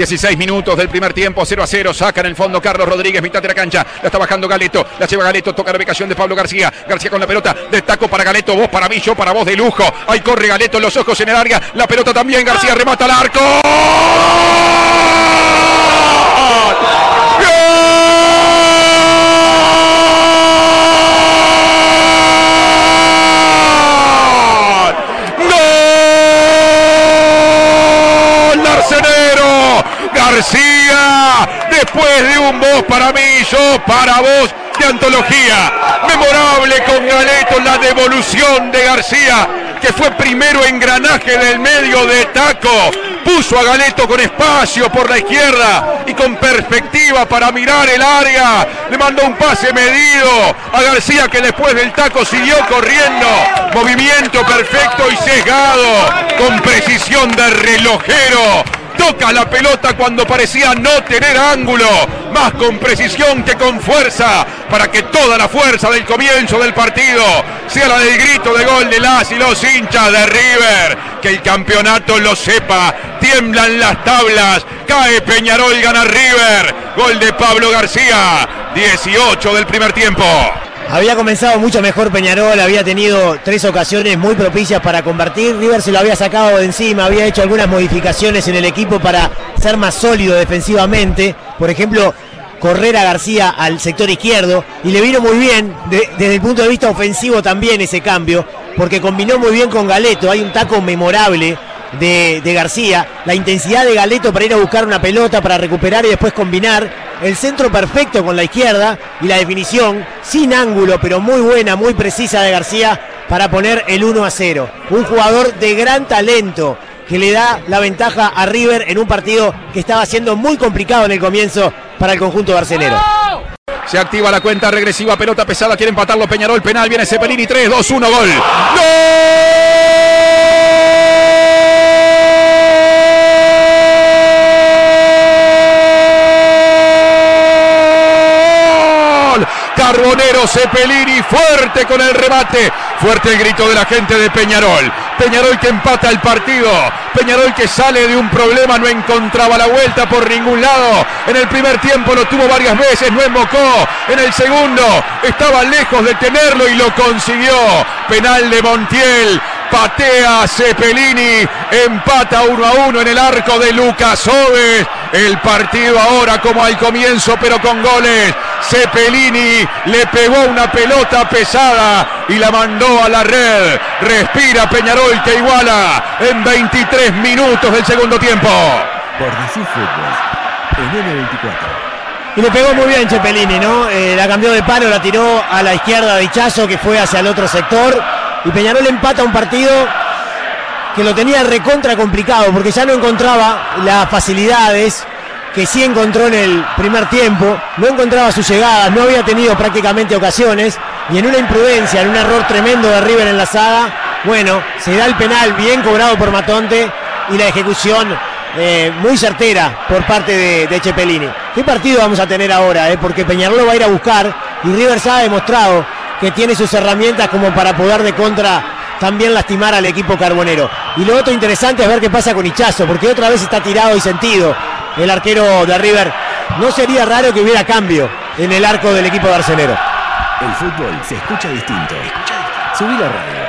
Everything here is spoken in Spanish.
16 minutos del primer tiempo, 0 a 0. Saca en el fondo Carlos Rodríguez, mitad de la cancha. La está bajando Galeto. La lleva Galeto. Toca la ubicación de Pablo García. García con la pelota. Destaco para Galeto. Vos para mí, yo para vos de lujo. Ahí corre Galeto los ojos en el área. La pelota también. García remata al arco. García, después de un vos para mí, yo para vos de antología. Memorable con Galeto la devolución de García, que fue primero engranaje del medio de taco. Puso a Galeto con espacio por la izquierda y con perspectiva para mirar el área. Le mandó un pase medido a García que después del taco siguió corriendo. Movimiento perfecto y sesgado con precisión de relojero toca la pelota cuando parecía no tener ángulo, más con precisión que con fuerza, para que toda la fuerza del comienzo del partido sea la del grito de gol de las y los hinchas de River, que el campeonato lo sepa, tiemblan las tablas, cae Peñarol, gana River, gol de Pablo García, 18 del primer tiempo. Había comenzado mucho mejor Peñarol, había tenido tres ocasiones muy propicias para convertir. River se lo había sacado de encima, había hecho algunas modificaciones en el equipo para ser más sólido defensivamente. Por ejemplo, correr a García al sector izquierdo y le vino muy bien desde el punto de vista ofensivo también ese cambio, porque combinó muy bien con Galeto. Hay un taco memorable de, de, García, la intensidad de Galeto para ir a buscar una pelota, para recuperar y después combinar, el centro perfecto con la izquierda y la definición sin ángulo, pero muy buena, muy precisa de García para poner el 1 a 0. Un jugador de gran talento que le da la ventaja a River en un partido que estaba siendo muy complicado en el comienzo para el conjunto barcelero. Se activa la cuenta regresiva, pelota pesada, quiere empatarlo Peñarol, penal, viene Cepelini, 3, 2, 1, gol. Carbonero Cepelini fuerte con el remate. Fuerte el grito de la gente de Peñarol. Peñarol que empata el partido. Peñarol que sale de un problema, no encontraba la vuelta por ningún lado. En el primer tiempo lo tuvo varias veces, no embocó. En el segundo estaba lejos de tenerlo y lo consiguió. Penal de Montiel. Patea Cepelini, empata 1 a 1 en el arco de Lucas Oves. El partido ahora como al comienzo, pero con goles. Cepelini le pegó una pelota pesada y la mandó a la red. Respira Peñarol que iguala en 23 minutos del segundo tiempo. Por decir fútbol, en N24. Y le pegó muy bien Cepelini, ¿no? Eh, la cambió de palo, la tiró a la izquierda de Chazo que fue hacia el otro sector. Y Peñarol empata un partido que lo tenía recontra complicado porque ya no encontraba las facilidades que sí encontró en el primer tiempo, no encontraba sus llegadas, no había tenido prácticamente ocasiones y en una imprudencia, en un error tremendo de River en la saga, bueno, se da el penal bien cobrado por Matonte y la ejecución eh, muy certera por parte de, Cepelini. ¿Qué partido vamos a tener ahora? Eh? Porque Peñarol va a ir a buscar y River ha demostrado que tiene sus herramientas como para poder de contra también lastimar al equipo carbonero. Y lo otro interesante es ver qué pasa con Hichazo, porque otra vez está tirado y sentido el arquero de River. No sería raro que hubiera cambio en el arco del equipo de Arcenero. El fútbol se escucha distinto. Subí la radio.